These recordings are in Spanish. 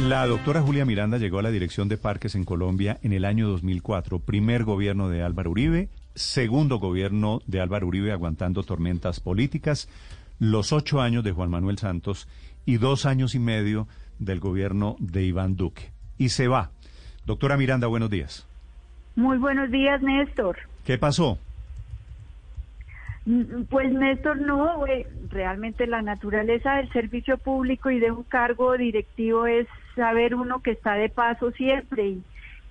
La doctora Julia Miranda llegó a la dirección de parques en Colombia en el año 2004, primer gobierno de Álvaro Uribe, segundo gobierno de Álvaro Uribe aguantando tormentas políticas, los ocho años de Juan Manuel Santos y dos años y medio del gobierno de Iván Duque. Y se va. Doctora Miranda, buenos días. Muy buenos días, Néstor. ¿Qué pasó? Mm, Pues Néstor, no, eh, realmente la naturaleza del servicio público y de un cargo directivo es saber uno que está de paso siempre.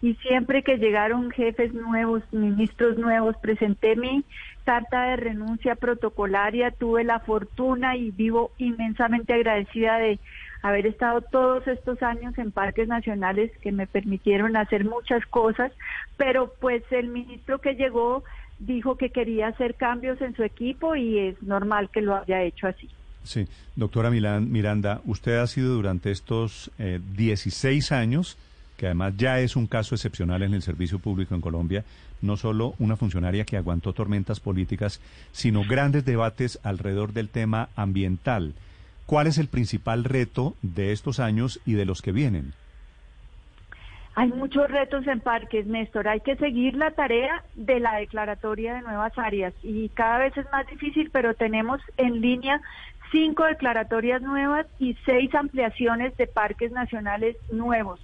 Y, siempre que llegaron jefes nuevos, ministros nuevos, presenté mi carta de renuncia protocolaria, tuve la fortuna y vivo inmensamente agradecida de haber estado todos estos años en parques nacionales que me permitieron hacer muchas cosas, pero pues el ministro que llegó dijo que quería hacer cambios en su equipo y es normal que lo haya hecho así. Sí, doctora Miranda, usted ha sido durante estos eh, 16 años, que además ya es un caso excepcional en el servicio público en Colombia, no solo una funcionaria que aguantó tormentas políticas, sino grandes debates alrededor del tema ambiental. ¿Cuál es el principal reto de estos años y de los que vienen? Hay muchos retos en parques, Néstor. Hay que seguir la tarea de la declaratoria de nuevas áreas y cada vez es más difícil, pero tenemos en línea cinco declaratorias nuevas y seis ampliaciones de parques nacionales nuevos.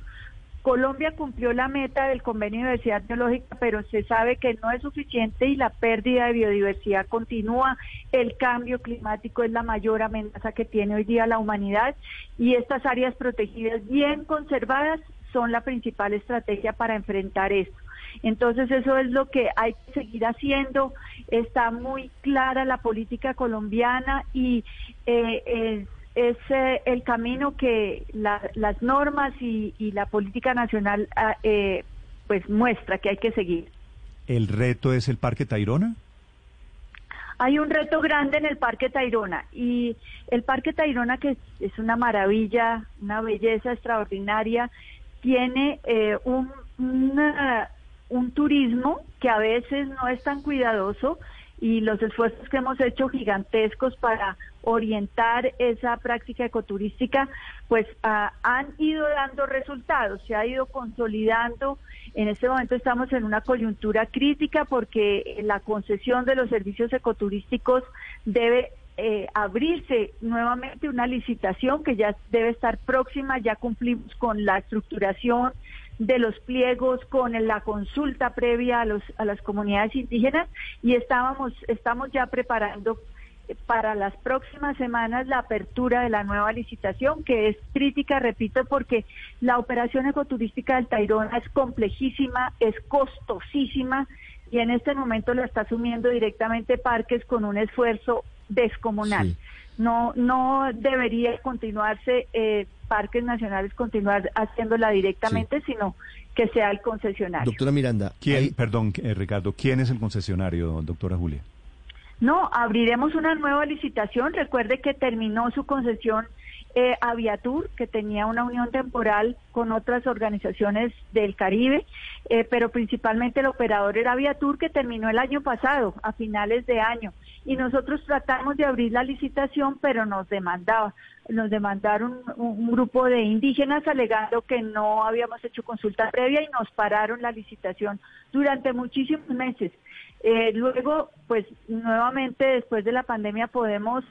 Colombia cumplió la meta del convenio de diversidad biológica, pero se sabe que no es suficiente y la pérdida de biodiversidad continúa. El cambio climático es la mayor amenaza que tiene hoy día la humanidad y estas áreas protegidas bien conservadas son la principal estrategia para enfrentar esto. Entonces eso es lo que hay que seguir haciendo. Está muy clara la política colombiana y eh, es, es eh, el camino que la, las normas y, y, la política nacional ah, eh, pues muestra que hay que seguir. ¿El reto es el Parque Tayrona? Hay un reto grande en el Parque Tayrona y el Parque Tayrona que es, es una maravilla, una belleza extraordinaria, tiene eh, un, una, un turismo que a veces no es tan cuidadoso y los esfuerzos que hemos hecho gigantescos para orientar esa práctica ecoturística, pues uh, han ido dando resultados, se ha ido consolidando. En este momento estamos en una coyuntura crítica porque la concesión de los servicios ecoturísticos debe eh, abrirse nuevamente una licitación que ya debe estar próxima, ya cumplimos con la estructuración de los pliegos con la consulta previa a, los, a las comunidades indígenas y estábamos, estamos ya preparando para las próximas semanas la apertura de la nueva licitación, que es crítica, repito, porque la operación ecoturística del Tayrona es complejísima, es costosísima y en este momento lo está asumiendo directamente Parques con un esfuerzo descomunal. No, no debería continuarse eh, parques nacionales continuar haciéndola directamente, sí. sino que sea el concesionario. Doctora Miranda, ¿quién, hay... perdón, eh, Ricardo, ¿quién es el concesionario, doctora Julia? No, abriremos una nueva licitación. Recuerde que terminó su concesión eh, Aviatur, que tenía una unión temporal con otras organizaciones del Caribe, eh, pero principalmente el operador era Aviatur, que terminó el año pasado, a finales de año. Y nosotros tratamos de abrir la licitación, pero nos demandaba, nos demandaron un, un grupo de indígenas alegando que no habíamos hecho consulta previa y nos pararon la licitación durante muchísimos meses. Eh, luego, pues nuevamente después de la pandemia podemos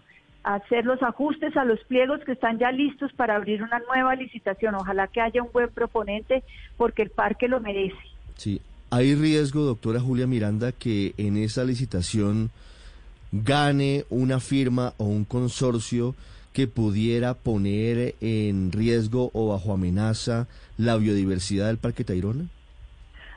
hacer los ajustes a los pliegos que están ya listos para abrir una nueva licitación. Ojalá que haya un buen proponente porque el parque lo merece. Sí, hay riesgo, doctora Julia Miranda, que en esa licitación gane una firma o un consorcio que pudiera poner en riesgo o bajo amenaza la biodiversidad del Parque Tayrona?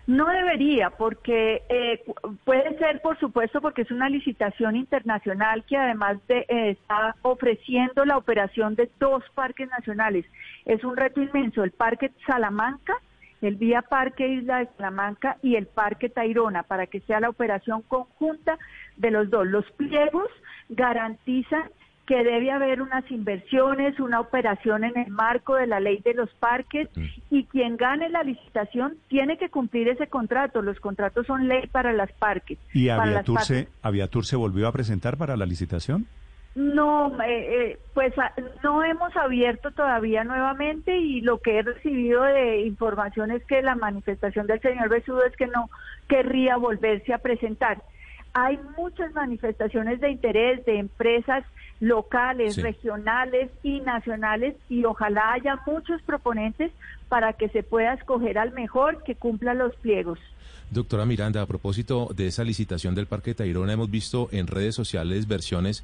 No debería, porque eh, puede ser, por supuesto, porque es una licitación internacional que además de, eh, está ofreciendo la operación de dos parques nacionales. Es un reto inmenso, el Parque Salamanca, el Vía Parque Isla de Salamanca y el Parque Tayrona, para que sea la operación conjunta de los dos. Los pliegos garantizan que debe haber unas inversiones, una operación en el marco de la ley de los parques y quien gane la licitación tiene que cumplir ese contrato. Los contratos son ley para las parques. ¿Y Aviatur, se, Aviatur se volvió a presentar para la licitación? No, eh, eh, pues ah, no hemos abierto todavía nuevamente y lo que he recibido de información es que la manifestación del señor Besudo es que no querría volverse a presentar. Hay muchas manifestaciones de interés de empresas locales, regionales y nacionales y ojalá haya muchos proponentes para que se pueda escoger al mejor que cumpla los pliegos. Doctora Miranda, a propósito de esa licitación del Parque Tayrona, hemos visto en redes sociales versiones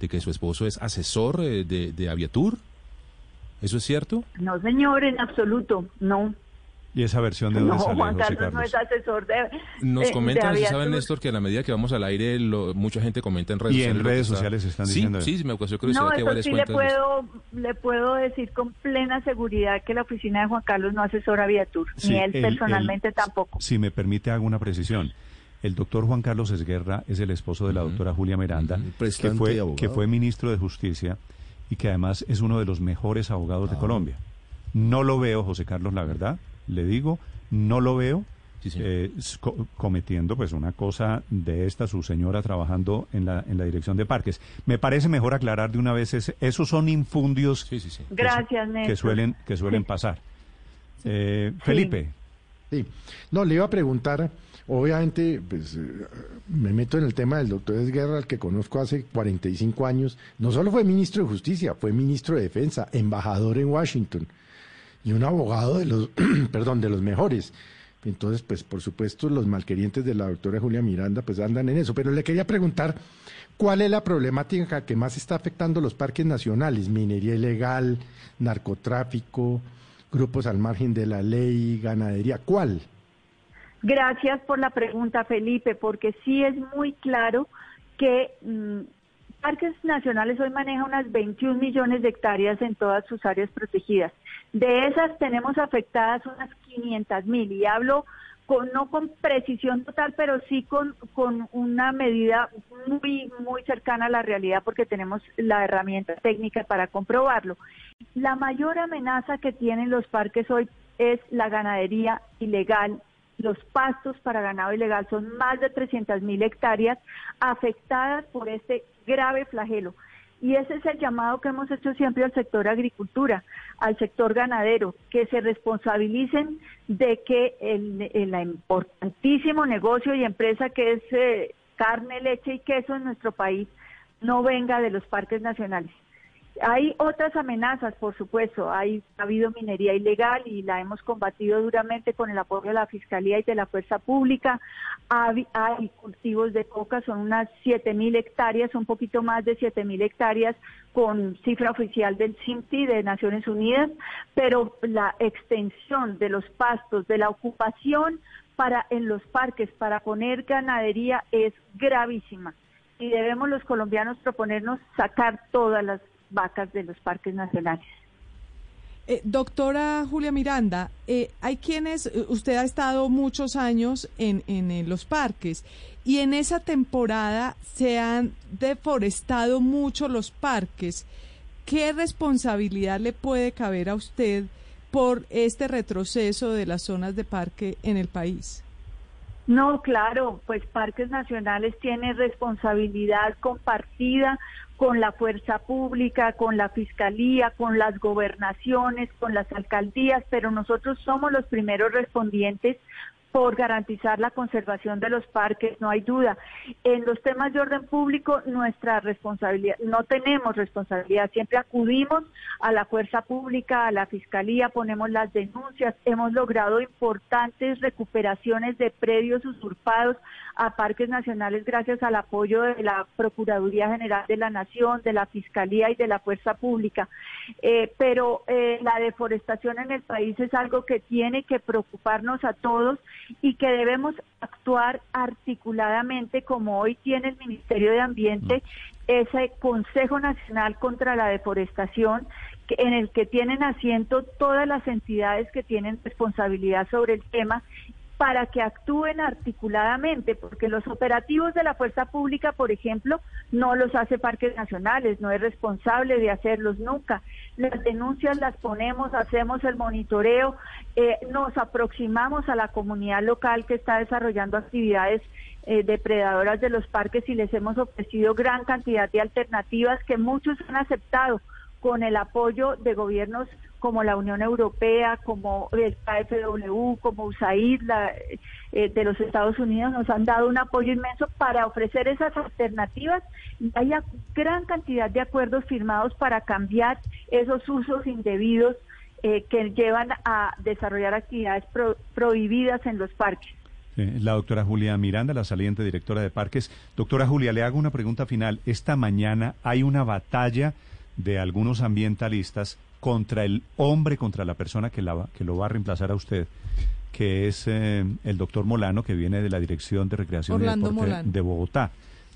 de que su esposo es asesor eh, de, de Aviatur. ¿Eso es cierto? No, señor, en absoluto, no. ¿Y esa versión de dónde no, sale, Juan José Carlos, no es asesor de. Nos comentan, ¿sí saben. Néstor, que a la medida que vamos al aire, lo- mucha gente comenta en redes Y sociales. en lo que redes está- sociales están Sí, diciendo Sí, eso. me curiosidad No, que varias sí le cuentas. puedo, le puedo decir con plena seguridad que la oficina de Juan Carlos no asesora Viatur, Sí, ni él personalmente tampoco. Si me permite, hago una precisión. El doctor Juan Carlos Esguerra es el esposo de la doctora Julia Miranda, que, y fue, que fue ministro de Justicia y que además es uno de los mejores abogados Ah. de Colombia. No lo veo, José Carlos, la verdad, le digo, no lo veo Sí, eh, co- cometiendo pues una cosa de esta, su señora trabajando en la, en la dirección de parques. Me parece mejor aclarar de una vez, ese- esos son infundios Sí, sí, sí. que su- Gracias, que suelen, que suelen Sí. pasar. Eh, Felipe. Sí. No, le iba a preguntar, obviamente, pues eh, me meto en el tema del doctor Esguerra, al que conozco hace 45 años. No solo fue ministro de Justicia, fue ministro de Defensa, embajador en Washington y un abogado de los, perdón, de los mejores. Entonces, pues por supuesto, los malquerientes de la doctora Julia Miranda pues andan en eso. Pero le quería preguntar, ¿cuál es la problemática que más está afectando los parques nacionales? Minería ilegal, narcotráfico, grupos al margen de la ley, ganadería. ¿Cuál? Gracias por la pregunta, Felipe, porque sí es muy claro que mm, Parques Nacionales hoy maneja unas 21 millones de hectáreas en todas sus áreas protegidas. De esas tenemos afectadas unas 500 mil y hablo con, no con precisión total, pero sí con, con una medida muy, muy cercana a la realidad porque tenemos la herramienta técnica para comprobarlo. La mayor amenaza que tienen los parques hoy es la ganadería ilegal. Los pastos para ganado ilegal son más de 300 mil hectáreas afectadas por este grave flagelo. Y ese es el llamado que hemos hecho siempre al sector agricultura, al sector ganadero, que se responsabilicen de que el, importantísimo negocio y empresa que es eh, carne, leche y queso en nuestro país no venga de los parques nacionales. Hay otras amenazas, por supuesto. Hay, ha habido minería ilegal y la hemos combatido duramente con el apoyo de la Fiscalía y de la Fuerza Pública. Hay, cultivos de coca, son unas 7.000 hectáreas, un poquito más de 7.000 hectáreas con cifra oficial del CIMTI de Naciones Unidas, pero la extensión de los pastos, de la ocupación para en los parques para poner ganadería es gravísima y debemos los colombianos proponernos sacar todas las vacas de los parques nacionales. Eh, doctora Julia Miranda, eh, hay quienes, eh, usted ha estado muchos años en, en, en los parques y en esa temporada se han deforestado mucho los parques. ¿Qué responsabilidad le puede caber a usted por este retroceso de las zonas de parque en el país? No, claro, pues Parques Nacionales tiene responsabilidad compartida con la fuerza pública, con la fiscalía, con las gobernaciones, con las alcaldías, pero nosotros somos los primeros respondientes por garantizar la conservación de los parques, no hay duda. En los temas de orden público, nuestra responsabilidad, no tenemos responsabilidad, siempre acudimos a la fuerza pública, a la fiscalía, ponemos las denuncias, hemos logrado importantes recuperaciones de predios usurpados a parques nacionales gracias al apoyo de la Procuraduría General de la Nación, de la Fiscalía y de la Fuerza Pública. Eh, pero eh, la deforestación en el país es algo que tiene que preocuparnos a todos y que debemos actuar articuladamente como hoy tiene el Ministerio de Ambiente, ese Consejo Nacional contra la Deforestación, en el que tienen asiento todas las entidades que tienen responsabilidad sobre el tema para que actúen articuladamente, porque los operativos de la fuerza pública, por ejemplo, no los hace Parques Nacionales, no es responsable de hacerlos nunca. Las denuncias las ponemos, hacemos el monitoreo, eh, nos aproximamos a la comunidad local que está desarrollando actividades eh, depredadoras de los parques y les hemos ofrecido gran cantidad de alternativas que muchos han aceptado con el apoyo de gobiernos como la Unión Europea, como el KFW, como USAID la, eh, de los Estados Unidos, nos han dado un apoyo inmenso para ofrecer esas alternativas hay gran cantidad de acuerdos firmados para cambiar esos usos indebidos eh, que llevan a desarrollar actividades prohibidas en los parques. la doctora Julia Miranda, la saliente directora de parques. Doctora Julia, le hago una pregunta final. Esta mañana hay una batalla de algunos ambientalistas contra el hombre, contra la persona que, la, que lo va a reemplazar a usted, que es eh, el doctor Molano, que viene de la Dirección de Recreación y Deporte de Bogotá.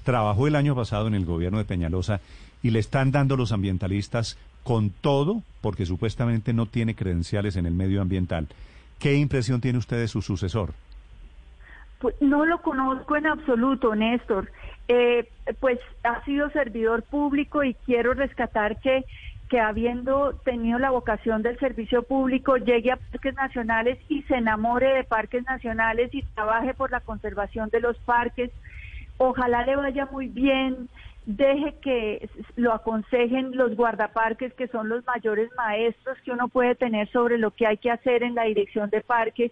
Trabajó el año pasado en el gobierno de Peñalosa y le están dando los ambientalistas con todo porque supuestamente no tiene credenciales en el medio ambiental. ¿Qué impresión tiene usted de su sucesor? Pues no lo conozco en absoluto, Néstor. Eh, pues ha sido servidor público y quiero rescatar que que habiendo tenido la vocación del servicio público llegue a parques nacionales y se enamore de parques nacionales y trabaje por la conservación de los parques. Ojalá le vaya muy bien, deje que lo aconsejen los guardaparques, que son los mayores maestros que uno puede tener sobre lo que hay que hacer en la dirección de parques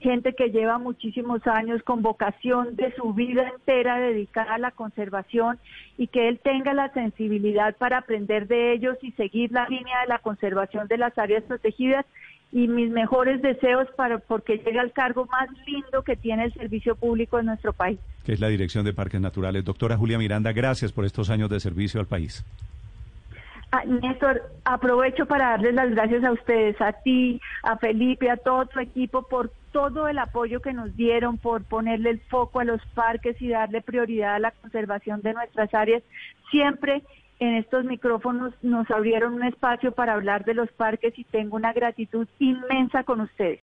gente que lleva muchísimos años con vocación de su vida entera dedicada a la conservación y que él tenga la sensibilidad para aprender de ellos y seguir la línea de la conservación de las áreas protegidas y mis mejores deseos para porque llegue al cargo más lindo que tiene el servicio público en nuestro país. Que es la Dirección de Parques Naturales. Doctora Julia Miranda, gracias por estos años de servicio al país. Ah, Néstor, aprovecho para darles las gracias a ustedes, a ti, a Felipe, a todo tu equipo por todo el apoyo que nos dieron, por ponerle el foco a los parques y darle prioridad a la conservación de nuestras áreas. Siempre en estos micrófonos nos abrieron un espacio para hablar de los parques y tengo una gratitud inmensa con ustedes.